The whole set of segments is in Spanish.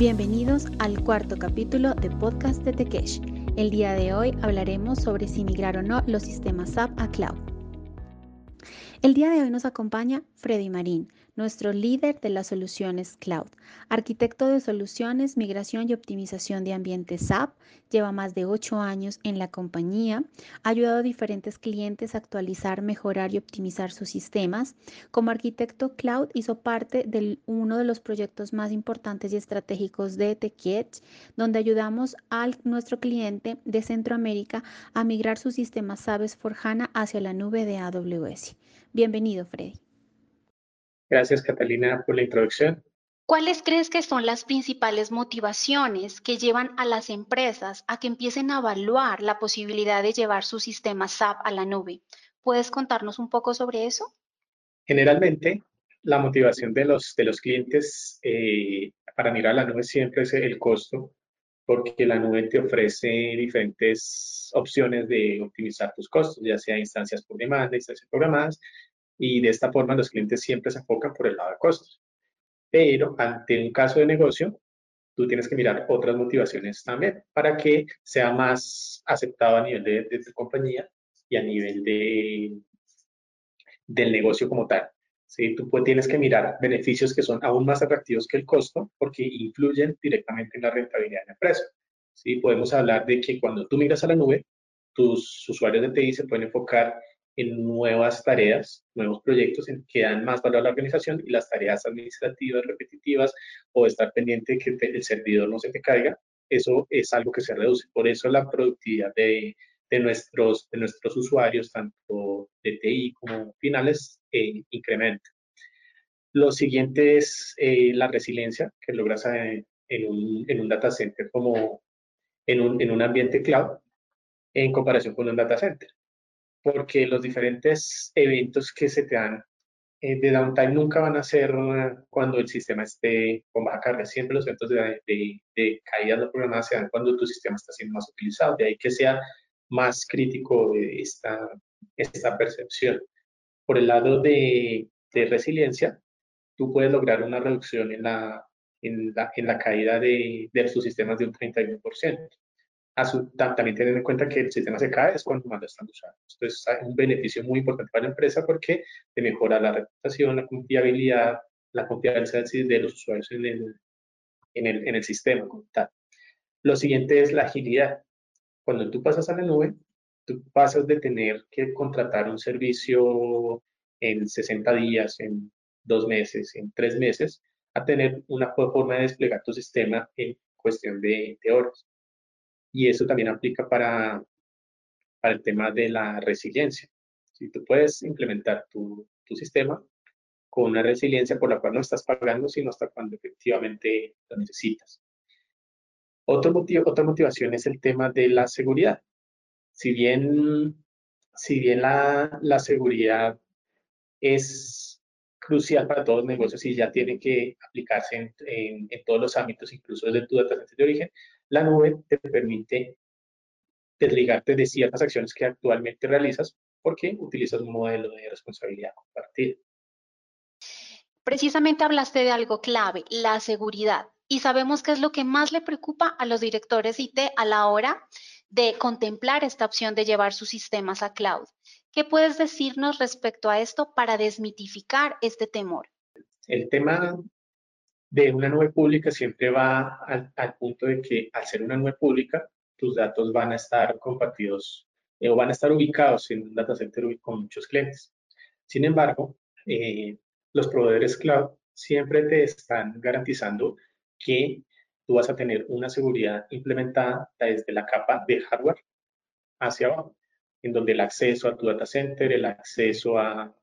Bienvenidos al cuarto capítulo de Podcast de Tekesh. El día de hoy hablaremos sobre si migrar o no los sistemas SAP a cloud. El día de hoy nos acompaña Freddy Marín, nuestro líder de las soluciones cloud. Arquitecto de soluciones, migración y optimización de ambientes SAP, lleva más de ocho años en la compañía, ha ayudado a diferentes clientes a actualizar, mejorar y optimizar sus sistemas. Como arquitecto cloud hizo parte de uno de los proyectos más importantes y estratégicos de TechEdge, donde ayudamos a nuestro cliente de Centroamérica a migrar sus sistemas SAP for HANA hacia la nube de AWS. Bienvenido, Freddy. Gracias, Catalina, por la introducción. ¿Cuáles crees que son las principales motivaciones que llevan a las empresas a que empiecen a evaluar la posibilidad de llevar su sistema SAP a la nube? ¿Puedes contarnos un poco sobre eso? Generalmente, la motivación de los, de los clientes eh, para mirar a la nube siempre es el costo, porque la nube te ofrece diferentes opciones de optimizar tus costos, ya sea instancias por demanda, instancias programadas, y de esta forma los clientes siempre se enfocan por el lado de costos. Pero ante un caso de negocio, tú tienes que mirar otras motivaciones también para que sea más aceptado a nivel de, tu compañía y a nivel de, del negocio como tal. ¿Sí? Tú pues, tienes que mirar beneficios que son aún más atractivos que el costo porque influyen directamente en la rentabilidad de la empresa. ¿sí? Podemos hablar de que cuando tú migras a la nube, tus usuarios de TI se pueden enfocar en nuevas tareas, nuevos proyectos que dan más valor a la organización y las tareas administrativas repetitivas o estar pendiente de que el servidor no se te caiga, eso es algo que se reduce. Por eso la productividad de, de nuestros, de nuestros usuarios, tanto de TI como finales, eh, incrementa. Lo siguiente es eh, la resiliencia que logras en, un, en un data center como en un, en un ambiente cloud en comparación con un data center porque los diferentes eventos que se te dan eh, de downtime nunca van a ser cuando el sistema esté con baja carga. Siempre los eventos de, de, de caída no programadas se dan cuando tu sistema está siendo más utilizado. De ahí que sea más crítico esta, esta percepción. Por el lado de, de resiliencia, tú puedes lograr una reducción en la, en la, en la caída de, de sus sistemas de un 31% también tener en cuenta que el sistema se cae es cuando más lo están usando. Esto es un beneficio muy importante para la empresa porque te mejora la reputación, la confiabilidad, la confianza de los usuarios en el, en el, en el sistema Lo siguiente es la agilidad. Cuando tú pasas a la nube, tú pasas de tener que contratar un servicio en 60 días, en dos meses, en tres meses, a tener una forma de desplegar tu sistema en cuestión de, de horas. Y eso también aplica para, para el tema de la resiliencia. Si tú puedes implementar tu, tu sistema con una resiliencia por la cual no estás pagando, sino hasta cuando efectivamente lo necesitas. Otro motivo, otra motivación es el tema de la seguridad. Si bien, si bien la, la seguridad es crucial para todos los negocios y ya tiene que aplicarse en, en, todos los ámbitos, incluso desde tu data de origen, la nube te permite desligarte de ciertas acciones que actualmente realizas porque utilizas un modelo de responsabilidad compartida. Precisamente hablaste de algo clave, la seguridad. Y sabemos que es lo que más le preocupa a los directores IT a la hora de contemplar esta opción de llevar sus sistemas a cloud. ¿Qué puedes decirnos respecto a esto para desmitificar este temor? El tema de una nube pública siempre va al, punto de que al ser una nube pública, tus datos van a estar compartidos eh, o van a estar ubicados en un data center con muchos clientes. Sin embargo, eh, los proveedores cloud siempre te están garantizando que tú vas a tener una seguridad implementada desde la capa de hardware hacia abajo, en donde el acceso a tu data center, el acceso a,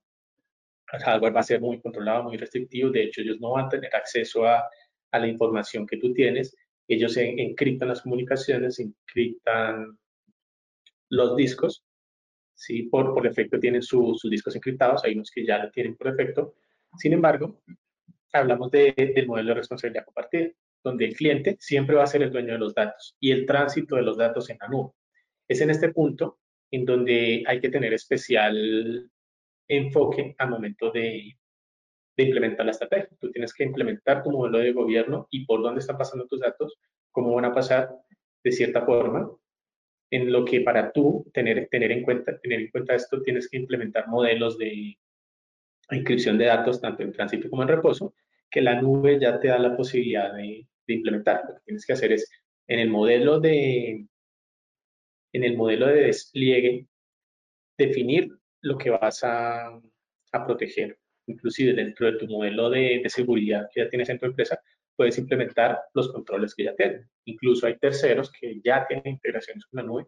el hardware va a ser muy controlado, muy restrictivo. De hecho, ellos no van a tener acceso a, la información que tú tienes. Ellos encriptan las comunicaciones, encriptan los discos. ¿sí? Por, por defecto tienen sus discos encriptados, hay unos que ya lo tienen por defecto. Sin embargo, hablamos de, del modelo de responsabilidad compartida, donde el cliente siempre va a ser el dueño de los datos y el tránsito de los datos en la nube. Es en este punto en donde hay que tener especial enfoque al momento de, de implementar la estrategia. Tú tienes que implementar tu modelo de gobierno y por dónde están pasando tus datos, cómo van a pasar de cierta forma, en lo que para tú tener, tener, en, cuenta, tener en cuenta esto tienes que implementar modelos de inscripción de datos tanto en tránsito como en reposo, que la nube ya te da la posibilidad de, de implementar. Lo que tienes que hacer es en el modelo de, en el modelo de despliegue, definir lo que vas a, a proteger. Inclusive dentro de tu modelo de, de, seguridad que ya tienes en tu empresa, puedes implementar los controles que ya tienen. Incluso hay terceros que ya tienen integraciones con la nube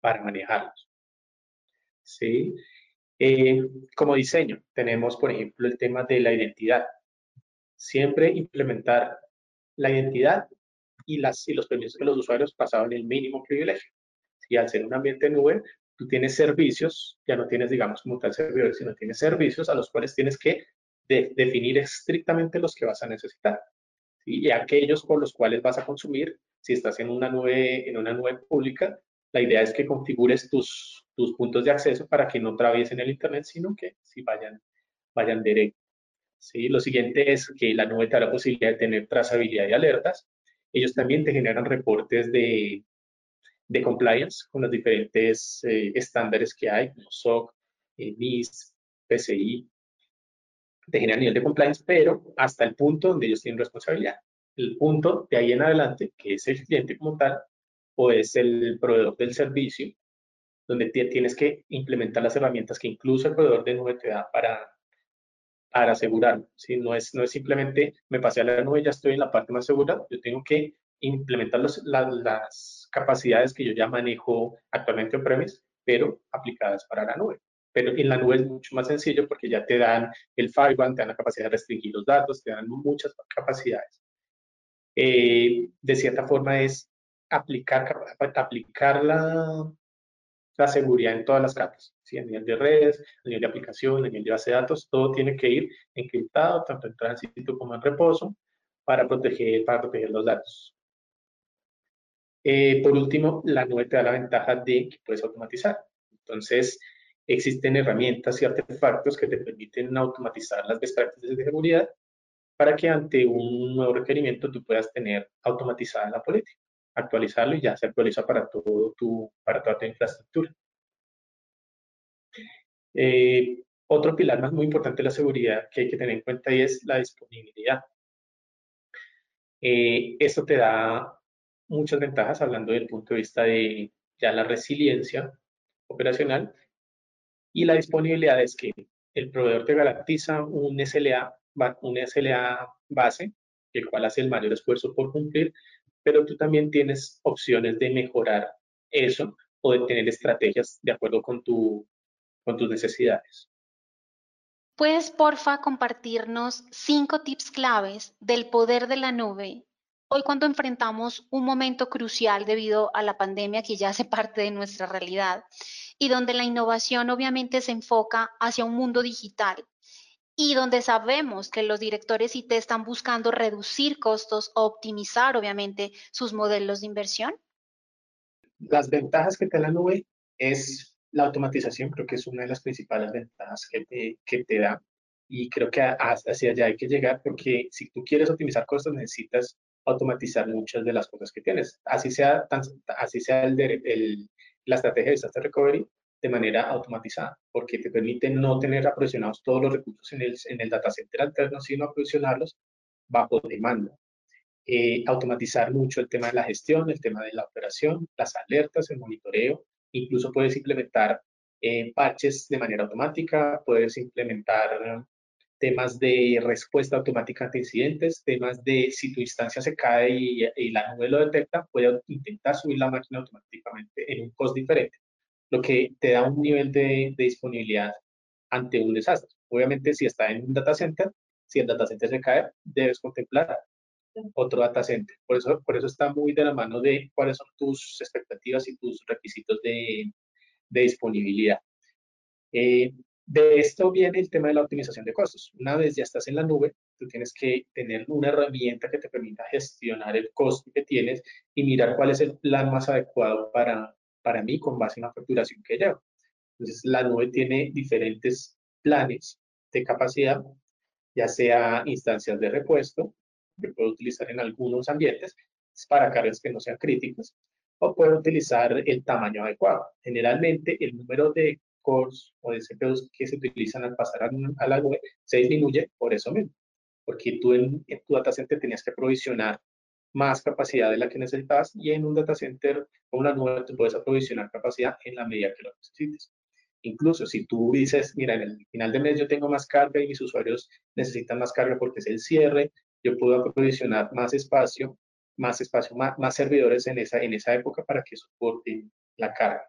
para manejarlos. ¿Sí? Eh, como diseño, tenemos, por ejemplo, el tema de la identidad. Siempre implementar la identidad y, las, y los permisos de los usuarios en el mínimo privilegio. Y al ser un ambiente nube, tú tienes servicios, ya no tienes, digamos, como tal servidores, sino tienes servicios a los cuales tienes que definir estrictamente los que vas a necesitar. Y aquellos por los cuales vas a consumir, si estás en una nube, en una nube pública, la idea es que configures tus, tus puntos de acceso para que no atraviesen el Internet, sino que si vayan, vayan directo. ¿Sí? Lo siguiente es que la nube te da la posibilidad de tener trazabilidad y alertas. Ellos también te generan reportes de, de compliance con los diferentes eh, estándares que hay, como SOC, eh, NIS, PCI, te generan nivel de compliance, pero hasta el punto donde ellos tienen responsabilidad. El punto de ahí en adelante, que es el cliente como tal, o es el proveedor del servicio, donde tienes que implementar las herramientas que incluso el proveedor de nube te da para, para asegurarlo. ¿sí? No, es, no es simplemente me pasé a la nube ya estoy en la parte más segura, yo tengo que implementar los, las capacidades que yo ya manejo actualmente en premise, pero aplicadas para la nube. Pero en la nube es mucho más sencillo porque ya te dan el firewall, te dan la capacidad de restringir los datos, te dan muchas capacidades. Eh, de cierta forma es aplicar, aplicar la, la seguridad en todas las capas, ¿sí? a nivel de redes, a nivel de aplicación, a nivel de base de datos, todo tiene que ir encriptado, tanto en tránsito como en reposo, para proteger, para proteger los datos. Eh, por último, la nube te da la ventaja de que puedes automatizar. Entonces, existen herramientas y artefactos que te permiten automatizar las best practices de seguridad para que ante un nuevo requerimiento tú puedas tener automatizada la política, actualizarlo y ya se actualiza para, todo tu, para toda tu infraestructura. Eh, otro pilar más muy importante de la seguridad que hay que tener en cuenta y es la disponibilidad. Eh, esto te da muchas ventajas hablando del punto de vista de ya la resiliencia operacional y la disponibilidad es que el proveedor te garantiza un SLA, un SLA base, el cual hace el mayor esfuerzo por cumplir, pero tú también tienes opciones de mejorar eso o de tener estrategias de acuerdo con, tu, con tus necesidades. ¿Puedes, porfa, compartirnos cinco tips claves del poder de la nube Hoy cuando enfrentamos un momento crucial debido a la pandemia que ya hace parte de nuestra realidad y donde la innovación obviamente se enfoca hacia un mundo digital y donde sabemos que los directores IT están buscando reducir costos o optimizar obviamente sus modelos de inversión? Las ventajas que te da la nube es la automatización, creo que es una de las principales ventajas que te, que te da y creo que hacia allá hay que llegar porque si tú quieres optimizar costos necesitas automatizar muchas de las cosas que tienes. Así sea, así sea el, el, la estrategia de disaster recovery de manera automatizada, porque te permite no tener aprovisionados todos los recursos en el, en el data center alterno, sino aprovisionarlos bajo demanda. Eh, automatizar mucho el tema de la gestión, el tema de la operación, las alertas, el monitoreo. Incluso puedes implementar eh, patches de manera automática, puedes implementar temas de respuesta automática ante incidentes, temas de si tu instancia se cae y, la nube lo detecta, puede intentar subir la máquina automáticamente en un cost diferente, lo que te da un nivel de, disponibilidad ante un desastre. Obviamente, si está en un data center, si el data center se cae, debes contemplar otro data center. Por eso, por eso está muy de la mano de cuáles son tus expectativas y tus requisitos de, de disponibilidad. Eh, de esto viene el tema de la optimización de costos. Una vez ya estás en la nube, tú tienes que tener una herramienta que te permita gestionar el costo que tienes y mirar cuál es el plan más adecuado para, para mí con base en la facturación que llevo. Entonces, la nube tiene diferentes planes de capacidad ya sea instancias de repuesto, que puedo utilizar en algunos ambientes para cargas que no sean críticas, o puedo utilizar el tamaño adecuado. Generalmente el número de cores o de CPUs que se utilizan al pasar a, la nube se disminuye por eso mismo, porque tú en, en tu data center tenías que provisionar más capacidad de la que necesitas y en un data center o una nube tú puedes aprovisionar capacidad en la medida que lo necesites. Incluso si tú dices, mira, en el final de mes yo tengo más carga y mis usuarios necesitan más carga porque es el cierre, yo puedo aprovisionar más espacio, más espacio, más, más servidores en esa, en esa época para que soporten la carga.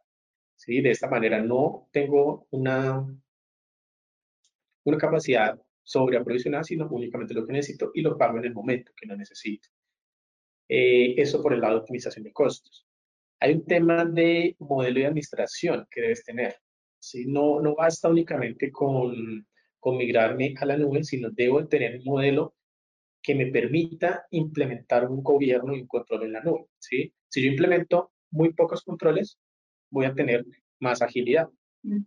¿Sí? De esta manera no tengo una, una capacidad sobre aprovisionar, sino únicamente lo que necesito y lo pago en el momento que lo necesito. Eh, eso por el lado de optimización de costos. Hay un tema de modelo de administración que debes tener. ¿sí? No, no basta únicamente con, con migrarme a la nube, sino debo tener un modelo que me permita implementar un gobierno y un control en la nube. ¿sí? Si yo implemento muy pocos controles, voy a tener más agilidad.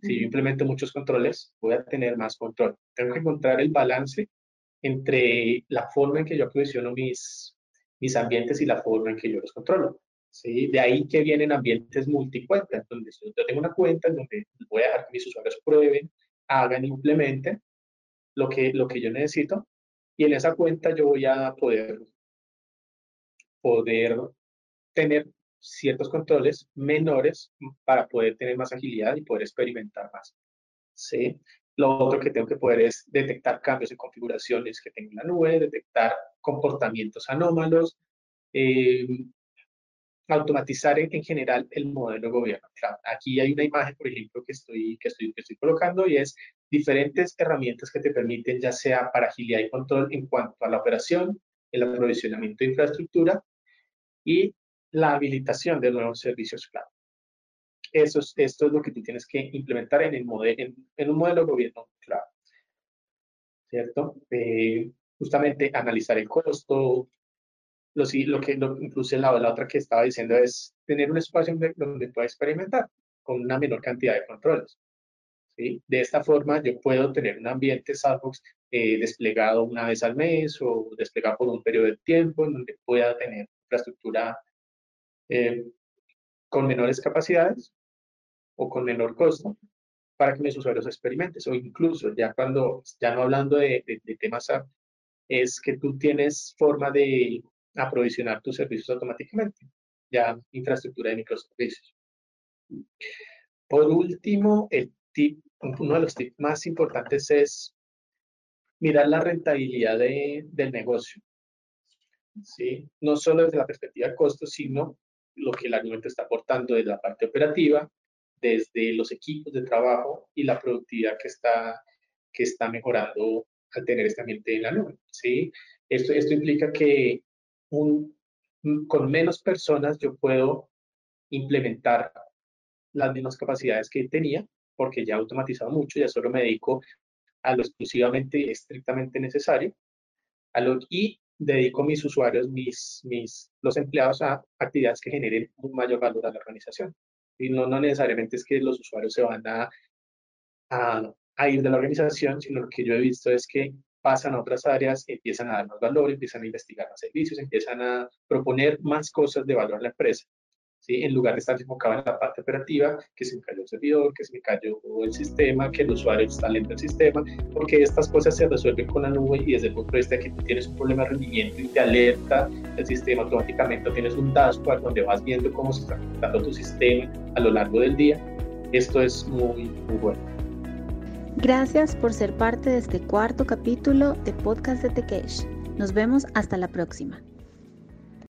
Si yo implemento muchos controles, voy a tener más control. Tengo que encontrar el balance entre la forma en que yo aprovisiono mis, mis ambientes y la forma en que yo los controlo. ¿sí? De ahí que vienen ambientes multicuentas, donde yo tengo una cuenta en donde voy a dejar que mis usuarios prueben, hagan, implementen lo que, lo que yo necesito y en esa cuenta yo voy a poder, poder tener ciertos controles menores para poder tener más agilidad y poder experimentar más. ¿sí? Lo otro que tengo que poder es detectar cambios en configuraciones que tengo en la nube, detectar comportamientos anómalos, eh, automatizar en, general el modelo de gobierno. aquí hay una imagen, por ejemplo, que estoy, que, estoy, que estoy colocando y es diferentes herramientas que te permiten, ya sea para agilidad y control en cuanto a la operación, el aprovisionamiento de infraestructura y la habilitación de nuevos servicios cloud. Eso es, esto es lo que tú tienes que implementar en, el modelo, en, un modelo de gobierno cloud. ¿Cierto? Eh, justamente analizar el costo, lo, lo que lo, incluso la, la otra que estaba diciendo es tener un espacio donde, donde pueda experimentar con una menor cantidad de controles. ¿sí? De esta forma yo puedo tener un ambiente sandbox eh, desplegado una vez al mes o desplegado por un periodo de tiempo en donde pueda tener infraestructura eh, con menores capacidades o con menor costo para que mis usuarios experimenten. O incluso ya cuando, ya no hablando de, de, de temas es que tú tienes forma de aprovisionar tus servicios automáticamente, ya infraestructura de microservicios. Por último, el tip, uno de los tips más importantes es mirar la rentabilidad de, del negocio. ¿sí? No solo desde la perspectiva de costos, sino lo que el alimento está aportando desde la parte operativa, desde los equipos de trabajo y la productividad que está, que está mejorando al tener este ambiente en la nube. ¿sí? Esto, esto implica que con menos personas yo puedo implementar las mismas capacidades que tenía, porque ya automatizado mucho, ya solo me dedico a lo exclusivamente, estrictamente necesario, a lo, y dedico mis usuarios, mis, mis, los empleados a actividades que generen un mayor valor a la organización. Y no, necesariamente es que los usuarios se van a, a, a ir de la organización, sino lo que yo he visto es que pasan a otras áreas, empiezan a dar más valor, empiezan a investigar más servicios, empiezan a proponer más cosas de valor a la empresa. ¿Sí? En lugar de estar enfocado en la parte operativa, que se me cayó el servidor, que se me cayó el sistema, que el usuario está lento el sistema, porque estas cosas se resuelven con la nube y desde el punto de vista que tú tienes un problema de rendimiento y te alerta el sistema automáticamente, tienes un dashboard donde vas viendo cómo se está comportando tu sistema a lo largo del día. Esto es muy, muy bueno. Gracias por ser parte de este cuarto capítulo de Podcast de Tekesh. Nos vemos hasta la próxima.